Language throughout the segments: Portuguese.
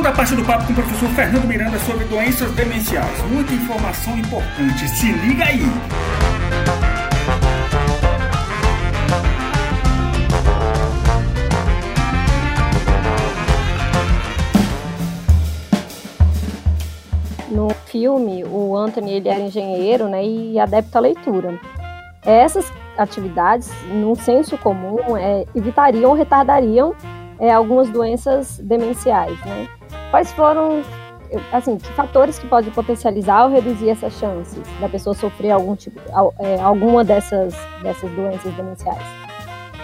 Segunda parte do papo com o professor Fernando Miranda sobre doenças demenciais. Muita informação importante. Se liga aí! No filme, o Anthony ele era engenheiro né, e adepto à leitura. Essas atividades, num senso comum, é, evitariam ou retardariam é, algumas doenças demenciais. Né? Quais foram, assim, que fatores que podem potencializar ou reduzir essas chances da pessoa sofrer algum tipo, é, alguma dessas, dessas doenças demenciais?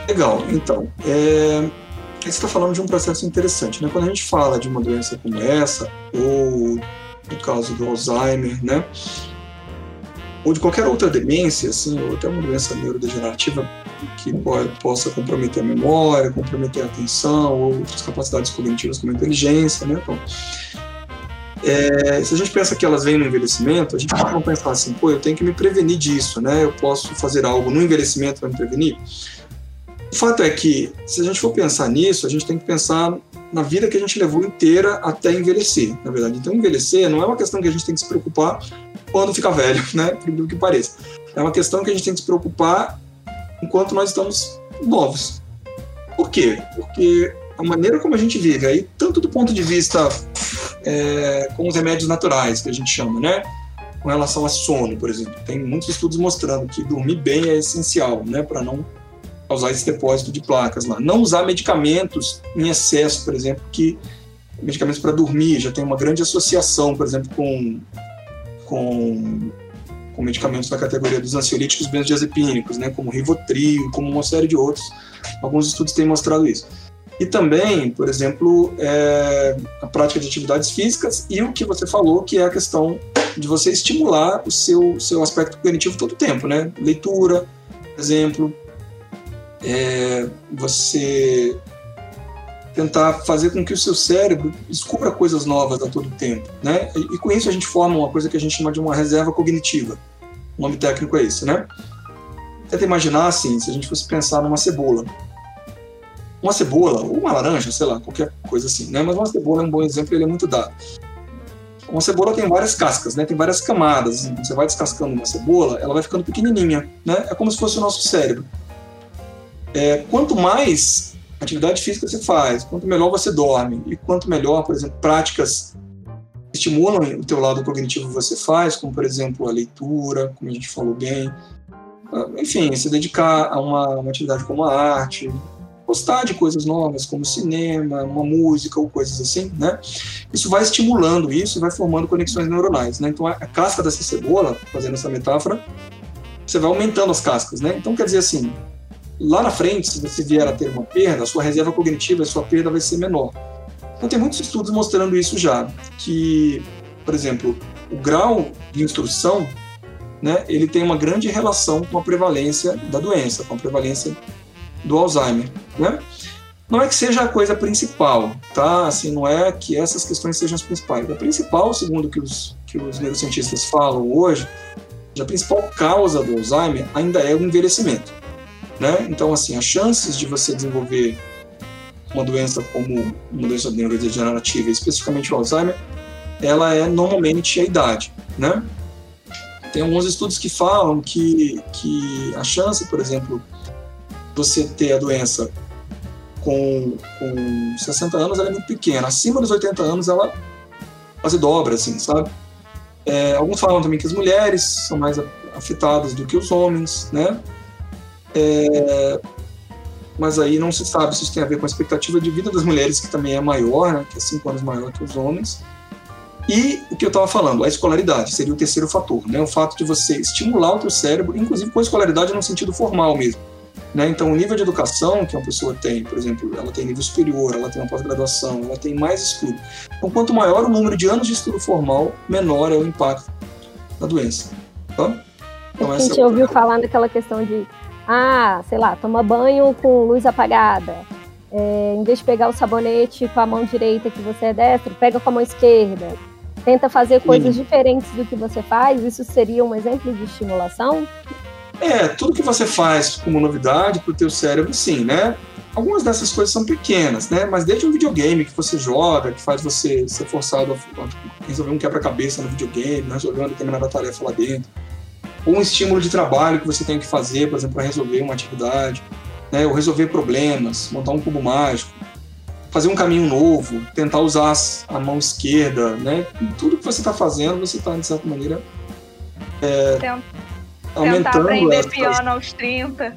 Legal, então, é, você está falando de um processo interessante, né? Quando a gente fala de uma doença como essa, ou no caso do Alzheimer, né? Ou de qualquer outra demência, assim, ou até uma doença neurodegenerativa que pode, possa comprometer a memória, comprometer a atenção, ou outras capacidades cognitivas como a inteligência, né? Então, é, se a gente pensa que elas vêm no envelhecimento, a gente pode pensar assim, pô, eu tenho que me prevenir disso, né? Eu posso fazer algo no envelhecimento para me prevenir? O fato é que, se a gente for pensar nisso, a gente tem que pensar na vida que a gente levou inteira até envelhecer, na verdade. Então, envelhecer não é uma questão que a gente tem que se preocupar quando ficar velho, né? Por que pareça. É uma questão que a gente tem que se preocupar enquanto nós estamos novos. Por quê? Porque a maneira como a gente vive, aí, tanto do ponto de vista é, com os remédios naturais, que a gente chama, né? Com relação a sono, por exemplo. Tem muitos estudos mostrando que dormir bem é essencial, né? Para não causar esse depósito de placas lá. Não usar medicamentos em excesso, por exemplo, que medicamentos para dormir já tem uma grande associação, por exemplo, com, com, com medicamentos da categoria dos ansiolíticos benzodiazepínicos, né, como Rivotril, como uma série de outros. Alguns estudos têm mostrado isso. E também, por exemplo, é, a prática de atividades físicas e o que você falou, que é a questão de você estimular o seu, seu aspecto cognitivo todo o tempo, né? Leitura, por exemplo, é, você tentar fazer com que o seu cérebro descubra coisas novas a todo tempo, né? E, e, com isso a gente forma uma coisa que a gente chama de uma reserva cognitiva. O nome técnico é isso, né? Tenta imaginar assim, se a gente fosse pensar numa cebola. Uma cebola, ou uma laranja, sei lá, qualquer coisa assim, né? Mas uma cebola é um bom exemplo, ele é muito dado. Uma cebola tem várias cascas, né? Tem várias camadas. Você vai descascando uma cebola, ela vai ficando pequenininha, né? É como se fosse o nosso cérebro. É, quanto mais atividade física você faz, quanto melhor você dorme e quanto melhor, por exemplo, práticas que estimulam o teu lado cognitivo você faz, como por exemplo a leitura, como a gente falou bem, ah, enfim, se dedicar a uma, uma atividade como a arte, gostar de coisas novas como cinema, uma música ou coisas assim, né? Isso vai estimulando isso e vai formando conexões neuronais, né? Então a casca dessa cebola, fazendo essa metáfora, você vai aumentando as cascas, né? Então quer dizer assim, lá na frente, se você vier a ter uma perda, a sua reserva cognitiva, a sua perda vai ser menor. Então tem muitos estudos mostrando isso já, que, por exemplo, o grau de instrução, né, ele tem uma grande relação com a prevalência da doença, com a prevalência do Alzheimer, né? Não é que seja a coisa principal, tá? Assim, não é que essas questões sejam as principais. A principal, segundo que os que os neurocientistas falam hoje, a principal causa do Alzheimer ainda é o envelhecimento. Né? Então, assim, as chances de você desenvolver uma doença como uma doença neurodegenerativa, especificamente o Alzheimer, ela é normalmente a idade, né? Tem alguns estudos que falam que, que a chance, por exemplo, você ter a doença com, com 60 anos é muito pequena. Acima dos 80 anos ela quase dobra, assim, sabe? É, alguns falam também que as mulheres são mais afetadas do que os homens, né? É, mas aí não se sabe se isso tem a ver com a expectativa de vida das mulheres, que também é maior, né, que é cinco anos maior que os homens. E o que eu estava falando, a escolaridade seria o terceiro fator, né, o fato de você estimular o teu cérebro, inclusive com a escolaridade no sentido formal mesmo. Né? Então, o nível de educação que uma pessoa tem, por exemplo, ela tem nível superior, ela tem uma pós-graduação, ela tem mais estudo. Então, quanto maior o número de anos de estudo formal, menor é o impacto da doença. Tá? Então, a gente é ouviu falar naquela questão de ah, sei lá, toma banho com luz apagada. É, em vez de pegar o sabonete com a mão direita que você é destro, pega com a mão esquerda. Tenta fazer coisas Sim. diferentes do que você faz. Isso seria um exemplo de estimulação? É, tudo que você faz como novidade para o teu cérebro, sim, né? algumas dessas coisas são pequenas, né? Mas desde um videogame que você joga, que faz você ser forçado a resolver um quebra-cabeça no videogame, resolver uma determinada tarefa lá dentro, ou um estímulo de trabalho que você tem que fazer, por exemplo, para resolver uma atividade, né? Ou resolver problemas, montar um cubo mágico, fazer um caminho novo, tentar usar a mão esquerda, né? Tudo que você está fazendo, você está, de certa maneira, é. Tentar aprender piano aos 30.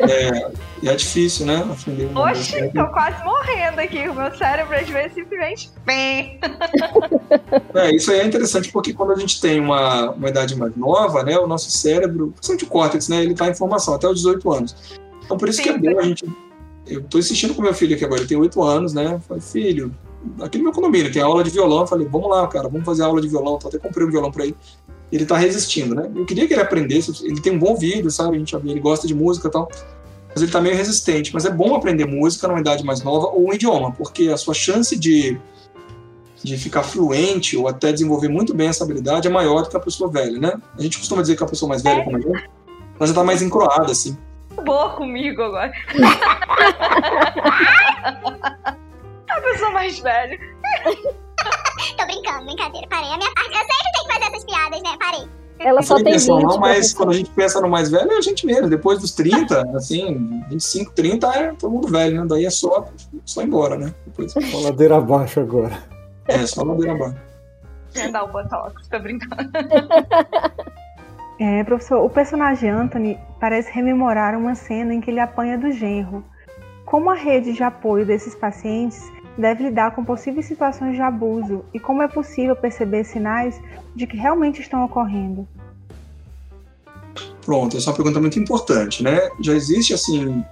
É, é difícil, né? Aprender Oxi, tô quase morrendo aqui. O meu cérebro às vezes simplesmente. É, isso aí é interessante porque quando a gente tem uma, uma idade mais nova, né? O nosso cérebro, principalmente o córtex, né? Ele tá em formação até os 18 anos. Então por isso Sim, que é bom a gente. Eu tô insistindo com meu filho aqui agora, ele tem 8 anos, né? falei, filho, aqui no meu condomínio tem aula de violão. Eu falei, vamos lá, cara, vamos fazer aula de violão. Então, até comprei um violão para ele ele tá resistindo, né? Eu queria que ele aprendesse, ele tem um bom vídeo, sabe? A gente, ele gosta de música e tal, mas ele tá meio resistente. Mas é bom aprender música numa idade mais nova ou um idioma, porque a sua chance de, de ficar fluente ou até desenvolver muito bem essa habilidade é maior do que a pessoa velha, né? A gente costuma dizer que a pessoa mais velha, é. como eu, ela já tá mais encroada, assim. Boa comigo agora. a pessoa mais velha. Brincando, brincadeira. Parei a minha parte. Eu sempre tenho que fazer essas piadas, né? Parei. Ela só tem 20. Não, mas quando a gente pensa no mais velho, é a gente mesmo. Depois dos 30, assim, 25, 30 é todo mundo velho, né? Daí é só, só embora, né? Depois... Só ladeira abaixo agora. É, só ladeira abaixo. Dar o botox, tô brincando. É, professor, o personagem Anthony parece rememorar uma cena em que ele apanha do genro. Como a rede de apoio desses pacientes deve lidar com possíveis situações de abuso e como é possível perceber sinais de que realmente estão ocorrendo? Pronto, essa é uma pergunta muito importante, né? Já existe assim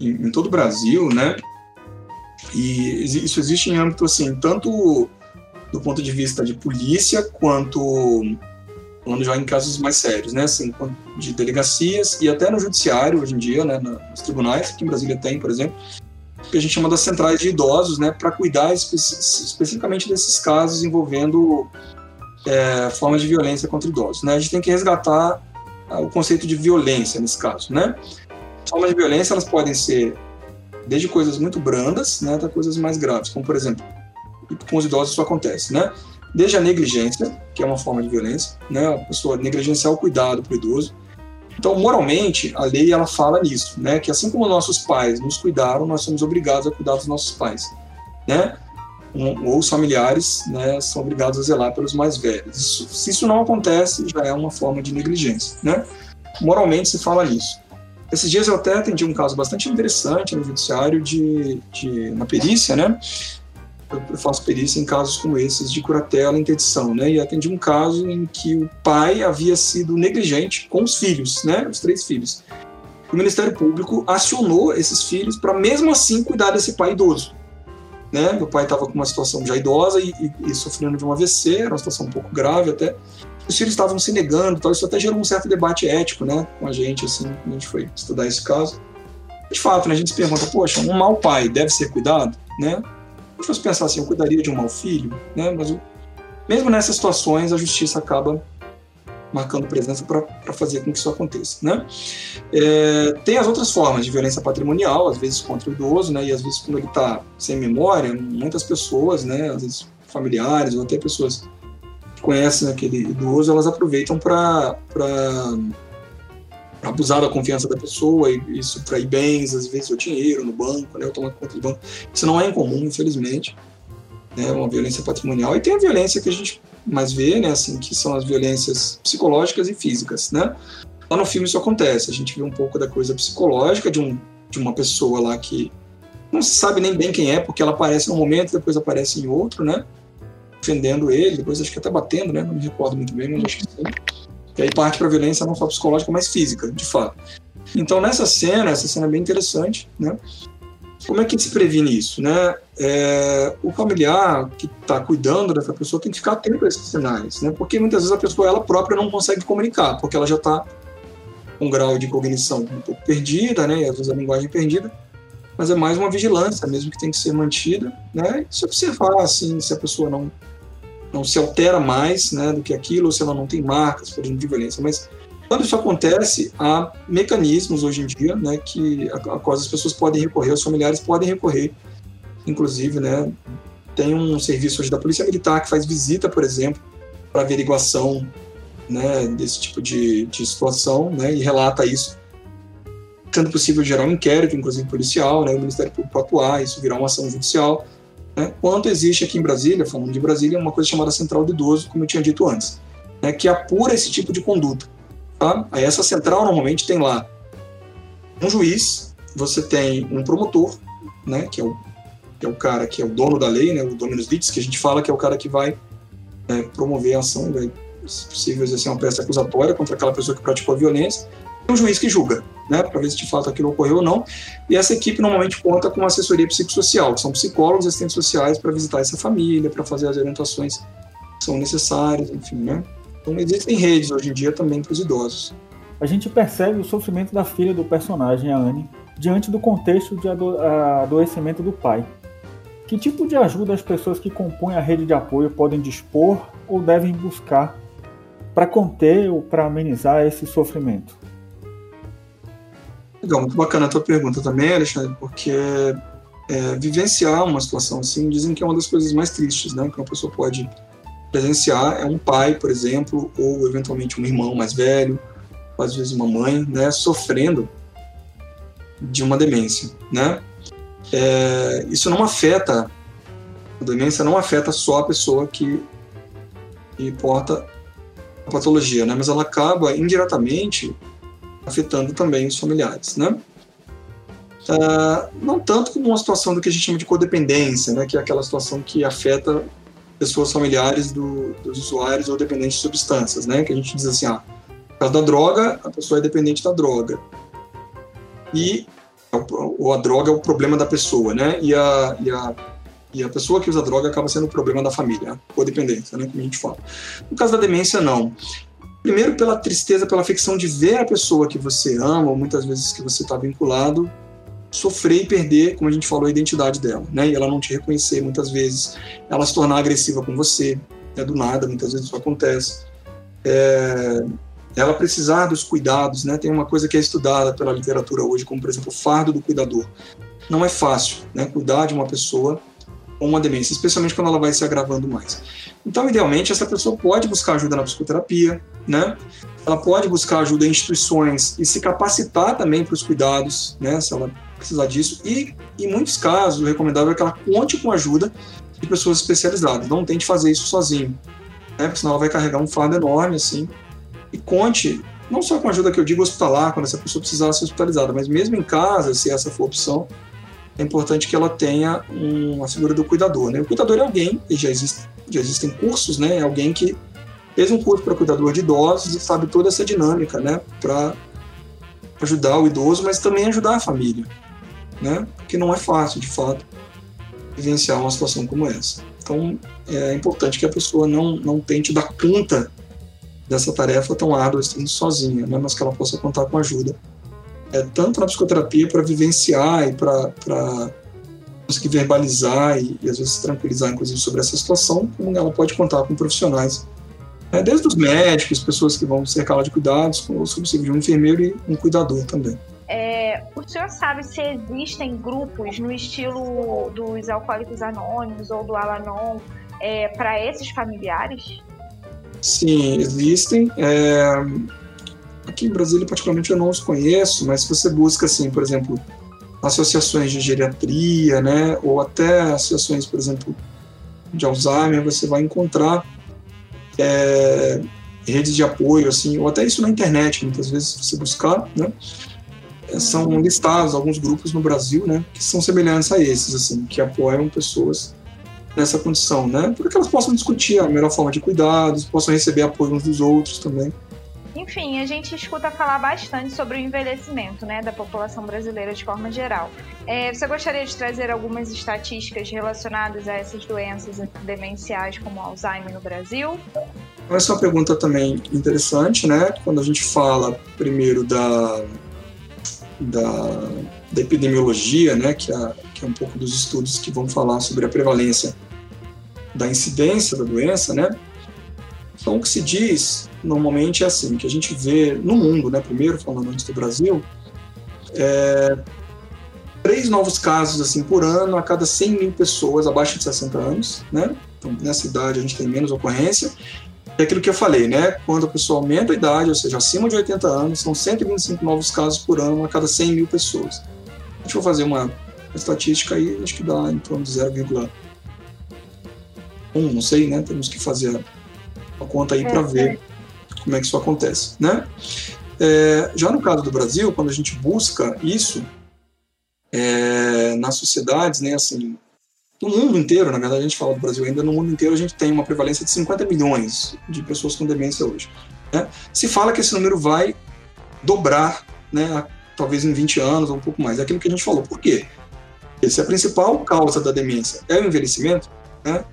em, em todo o Brasil, né? E isso existe em âmbito assim, tanto do ponto de vista de polícia quanto falando já em casos mais sérios, né? Assim, de delegacias e até no judiciário hoje em dia, né? Nos tribunais, que em Brasília tem, por exemplo, que a gente chama das centrais de idosos, né, para cuidar espe especificamente desses casos envolvendo é, formas de violência contra idosos. Né? A gente tem que resgatar o conceito de violência nesse caso. Né? Formas de violência elas podem ser desde coisas muito brandas né, até coisas mais graves, como por exemplo, com os idosos isso acontece, né? Desde a negligência, que é uma forma de violência, né? A pessoa negligenciar o cuidado para o idoso, então, moralmente, a lei ela fala nisso, né? Que assim como nossos pais nos cuidaram, nós somos obrigados a cuidar dos nossos pais, né? Um, ou os familiares, né, são obrigados a zelar pelos mais velhos. Isso, se isso não acontece, já é uma forma de negligência, né? Moralmente se fala nisso. Esses dias eu até atendi um caso bastante interessante no judiciário de, de na perícia, né? Eu faço perícia em casos como esses de curatela e interdição, né? E atendi um caso em que o pai havia sido negligente com os filhos, né? Os três filhos. O Ministério Público acionou esses filhos para mesmo assim cuidar desse pai idoso. Né? Meu pai estava com uma situação já idosa e, e, e, sofrendo de um AVC, era uma situação um pouco grave até. Os filhos estavam se negando, tal. isso até gerou um certo debate ético, né, com a gente, assim, a gente foi estudar esse caso. De fato, né, a gente se pergunta, poxa, um mau pai deve ser cuidado, né? Se fosse pensar assim, eu cuidaria de um mau filho, né? Mas mesmo nessas situações, a justiça acaba marcando presença para fazer com que isso aconteça, né? É, tem as outras formas de violência patrimonial, às vezes contra o idoso, né? E às vezes quando ele está sem memória, muitas pessoas, né? Às vezes familiares ou até pessoas que conhecem aquele idoso, elas aproveitam para abusar da confiança da pessoa e, e subtrair bens, às vezes o dinheiro no banco, né, ou tomar conta do banco. Isso não é incomum, infelizmente, né, uma violência patrimonial. E tem a violência que a gente mais vê, né, assim, que são as violências psicológicas e físicas, né. Lá no filme isso acontece, a gente vê um pouco da coisa psicológica de, um, de uma pessoa lá que não se sabe nem bem quem é, porque ela aparece num momento, depois aparece em outro, né, defendendo ele, depois acho que até batendo, né, não me recordo muito bem, mas acho que sim. E aí parte para violência não só psicológica, mas física, de fato. Então, nessa cena, essa cena é bem interessante, né? Como é que se previne isso, né? É, o familiar que está cuidando dessa pessoa tem que ficar atento a esses sinais, né? Porque muitas vezes a pessoa ela própria não consegue comunicar, porque ela já está com um grau de cognição um pouco perdida, né? E às vezes a linguagem é perdida, mas é mais uma vigilância mesmo que tem que ser mantida, né? E se observar assim, se a pessoa não não se altera mais né, do que aquilo, ou se ela não tem marcas, por exemplo, de violência. Mas Quando isso acontece, há mecanismos hoje em dia, né, que a, a quais as pessoas podem recorrer, os familiares podem recorrer, inclusive, né, tem um serviço hoje da Polícia Militar que faz visita, por exemplo, para averiguação né, desse tipo de, de situação, né, e relata isso sendo possível gerar um inquérito, inclusive policial, né, o Ministério Público atuar, isso virar uma ação judicial. Né, quanto existe aqui em Brasília, falando de Brasília, uma coisa chamada Central do Idoso, como eu tinha dito antes, né, que apura esse tipo de conduta. Tá? Aí essa central normalmente tem lá um juiz, você tem um promotor, né, que é o, que é o cara que é o dono da lei, né, o dominus litis, que a gente fala que é o cara que vai é, promover a ação, vai, se possível, exercer uma peça acusatória contra aquela pessoa que praticou a violência, um juiz que julga né, para ver se de fato aquilo ocorreu ou não. E essa equipe normalmente conta com assessoria psicossocial, que são psicólogos e assistentes sociais para visitar essa família, para fazer as orientações que são necessárias, enfim, né? Então existem redes hoje em dia também para os idosos. A gente percebe o sofrimento da filha do personagem, a Anne, diante do contexto de ado adoecimento do pai. Que tipo de ajuda as pessoas que compõem a rede de apoio podem dispor ou devem buscar para conter ou para amenizar esse sofrimento? Legal, muito bacana a tua pergunta também, Alexandre, porque é, vivenciar uma situação assim, dizem que é uma das coisas mais tristes, né, que uma pessoa pode presenciar, é um pai, por exemplo, ou eventualmente um irmão mais velho, ou às vezes uma mãe, né, sofrendo de uma demência, né. É, isso não afeta, a demência não afeta só a pessoa que, que porta a patologia, né, mas ela acaba indiretamente afetando também os familiares, né? Uh, não tanto como uma situação do que a gente chama de codependência, né, que é aquela situação que afeta pessoas familiares do, dos usuários ou dependentes de substâncias, né, que a gente diz assim, ah, por causa da droga, a pessoa é dependente da droga. E ou a droga é o problema da pessoa, né, e a, e a, e a pessoa que usa droga acaba sendo o problema da família, a codependência, né, como a gente fala. No caso da demência, não. Primeiro, pela tristeza, pela afecção de ver a pessoa que você ama, ou muitas vezes que você está vinculado, sofrer e perder, como a gente falou, a identidade dela, né? E ela não te reconhecer muitas vezes, ela se tornar agressiva com você, é do nada, muitas vezes isso acontece. É, ela precisar dos cuidados, né? Tem uma coisa que é estudada pela literatura hoje, como por exemplo o fardo do cuidador. Não é fácil, né? Cuidar de uma pessoa com uma demência, especialmente quando ela vai se agravando mais. Então, idealmente, essa pessoa pode buscar ajuda na psicoterapia, né? Ela pode buscar ajuda em instituições e se capacitar também para os cuidados, né? Se ela precisar disso. E, em muitos casos, o recomendável é que ela conte com ajuda de pessoas especializadas. Não tente fazer isso sozinho, né? Porque senão ela vai carregar um fardo enorme, assim. E conte, não só com ajuda que eu digo hospitalar, quando essa pessoa precisar ser hospitalizada, mas mesmo em casa, se essa for a opção, é importante que ela tenha uma figura do cuidador. Né? O cuidador é alguém, e já, existe, já existem cursos, né? é alguém que fez um curso para cuidador de idosos e sabe toda essa dinâmica né? para ajudar o idoso, mas também ajudar a família. Né? Porque não é fácil, de fato, vivenciar uma situação como essa. Então, é importante que a pessoa não, não tente dar conta dessa tarefa tão árdua assim, sozinha, né? mas que ela possa contar com ajuda é, tanto na psicoterapia para vivenciar e para conseguir verbalizar e, e, às vezes tranquilizar, inclusive, sobre essa situação, como ela pode contar com profissionais, né, desde os médicos, pessoas que vão cercá-la de cuidados, como se possível, um enfermeiro e um cuidador também. É, o senhor sabe se existem grupos no estilo dos Alcoólicos Anônimos ou do Alanon é, para esses familiares? Sim, existem. É, Aqui em Brasília, particularmente, eu não os conheço, mas se você busca, assim, por exemplo, associações de geriatria, né, ou até associações, por exemplo, de Alzheimer, você vai encontrar é, redes de apoio, assim, ou até isso na internet, muitas vezes, se você buscar, né, é, são uhum. listados alguns grupos no Brasil, né, que são semelhantes a esses, assim, que apoiam pessoas nessa condição, né, para que elas possam discutir a melhor forma de cuidados, possam receber apoio uns dos outros também. Enfim, a gente escuta falar bastante sobre o envelhecimento né, da população brasileira de forma geral. É, você gostaria de trazer algumas estatísticas relacionadas a essas doenças demenciais como Alzheimer no Brasil? Essa é uma pergunta também interessante, né? Quando a gente fala primeiro da, da, da epidemiologia, né? Que é, que é um pouco dos estudos que vão falar sobre a prevalência da incidência da doença, né? Então, o que se diz normalmente é assim, que a gente vê no mundo, né, primeiro falando antes do Brasil, é, três novos casos assim por ano a cada 100 mil pessoas abaixo de 60 anos, né? Então, nessa idade a gente tem menos ocorrência. É aquilo que eu falei, né? Quando a pessoa aumenta a idade, ou seja, acima de 80 anos, são 125 novos casos por ano a cada 100 mil pessoas. A gente fazer uma estatística aí, acho que dá em torno de 0,1, não sei, né? Temos que fazer a conta aí é, para ver como é que isso acontece, né? É, já no caso do Brasil, quando a gente busca isso é, nas sociedades, né, assim, no mundo inteiro, na verdade a gente fala do Brasil ainda, no mundo inteiro a gente tem uma prevalência de 50 milhões de pessoas com demência hoje. Né? Se fala que esse número vai dobrar, né, talvez em 20 anos ou um pouco mais. É aquilo que a gente falou. Por quê? Se a principal causa da demência é o envelhecimento, né,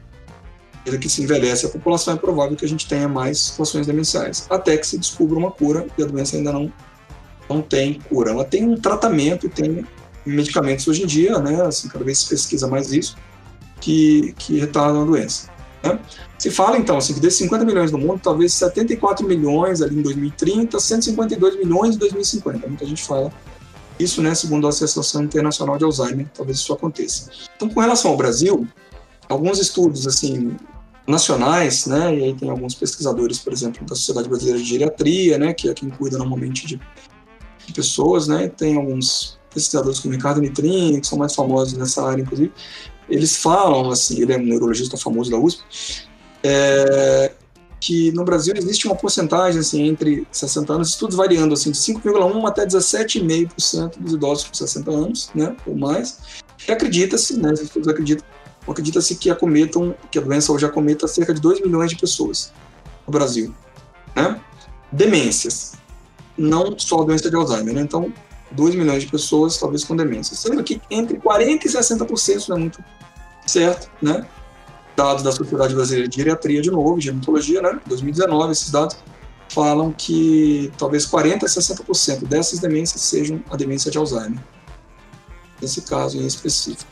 medida que se envelhece a população, é provável que a gente tenha mais situações demenciais, até que se descubra uma cura, e a doença ainda não, não tem cura. Ela tem um tratamento, tem medicamentos hoje em dia, né, assim, cada vez se pesquisa mais isso, que, que retardam a doença. Né? Se fala, então, assim, que desses 50 milhões no mundo, talvez 74 milhões ali em 2030, 152 milhões em 2050. Muita gente fala isso, né, segundo a Associação Internacional de Alzheimer, talvez isso aconteça. Então, com relação ao Brasil, alguns estudos, assim, nacionais, né, e aí tem alguns pesquisadores, por exemplo, da Sociedade Brasileira de Geriatria, né, que é quem cuida normalmente de, pessoas, né, tem alguns pesquisadores como Ricardo Nitrini, que são mais famosos nessa área, inclusive, eles falam, assim, ele é um neurologista famoso da USP, é, que no Brasil existe uma porcentagem, assim, entre 60 anos, estudos variando, assim, de 5,1% até 17,5% dos idosos com 60 anos, né, ou mais, e acredita-se, né, os estudos acreditam acredita-se que acometam, que a doença hoje acometa cerca de 2 milhões de pessoas no Brasil. Né? Demências. Não só a doença de Alzheimer, né? Então, 2 milhões de pessoas, talvez com demência. Sendo que entre 40% e 60% não é muito certo, né? Dados da Sociedade Brasileira de Geriatria, de novo, gerontologia, né? 2019, esses dados falam que talvez 40% a 60% dessas demências sejam a demência de Alzheimer. Nesse caso em específico.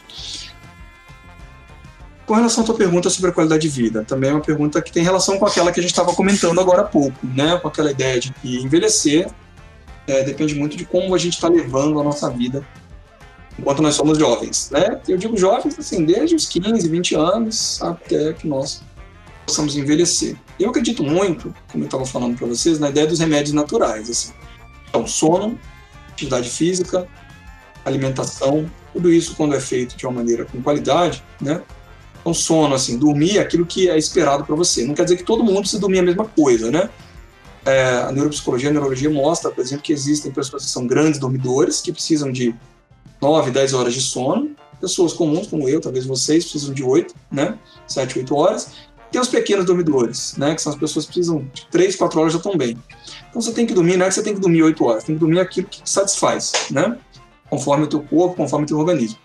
Com relação à tua pergunta sobre a qualidade de vida, também é uma pergunta que tem relação com aquela que a gente estava comentando agora há pouco, né? Com aquela ideia de que envelhecer é, depende muito de como a gente está levando a nossa vida enquanto nós somos jovens, né? Eu digo jovens, assim, desde os 15, 20 anos até que nós possamos envelhecer. Eu acredito muito, como eu estava falando para vocês, na ideia dos remédios naturais, assim. Então, sono, atividade física, alimentação, tudo isso quando é feito de uma maneira com qualidade, né? Então, sono, assim, dormir é aquilo que é esperado para você. Não quer dizer que todo mundo precisa dormir a mesma coisa, né? É, a neuropsicologia, a neurologia mostra, por exemplo, que existem pessoas que são grandes dormidores, que precisam de 9, 10 horas de sono. Pessoas comuns, como eu, talvez vocês, precisam de 8, né? 7, 8 horas. Tem os pequenos dormidores, né? Que são as pessoas que precisam de 3, 4 horas já estão bem. Então você tem que dormir, não é que você tem que dormir 8 horas, tem que dormir aquilo que satisfaz, né? Conforme o teu corpo, conforme o teu organismo.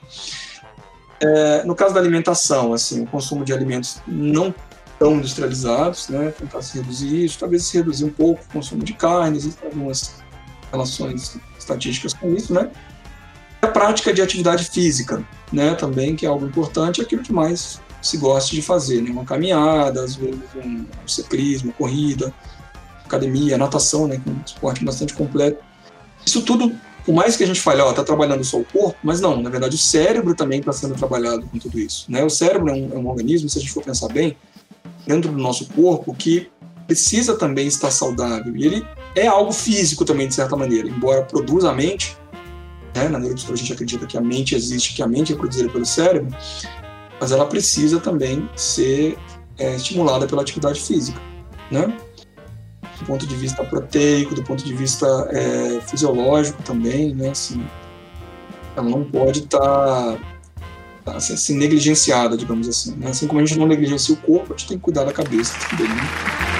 É, no caso da alimentação, assim, o consumo de alimentos não tão industrializados, né, tentar se reduzir isso, talvez se reduzir um pouco o consumo de carnes, existem algumas relações estatísticas com isso, né? A prática de atividade física, né, também, que é algo importante, é aquilo que mais se gosta de fazer, né? Uma caminhada, às vezes um ciclismo, corrida, academia, natação, né, que é um esporte bastante completo. Isso tudo por mais que a gente fale, ó, tá trabalhando só o corpo, mas não, na verdade o cérebro também está sendo trabalhado com tudo isso. Né? O cérebro é um, é um organismo, se a gente for pensar bem, dentro do nosso corpo, que precisa também estar saudável. E ele é algo físico também, de certa maneira, embora produza a mente, né? na neuropsicologia a gente acredita que a mente existe, que a mente é produzida pelo cérebro, mas ela precisa também ser é, estimulada pela atividade física. Né? Do ponto de vista proteico, do ponto de vista é, fisiológico também, né? Assim, ela não pode estar tá, tá, assim, negligenciada, digamos assim. Né? Assim como a gente não negligencia o corpo, a gente tem que cuidar da cabeça também. Né?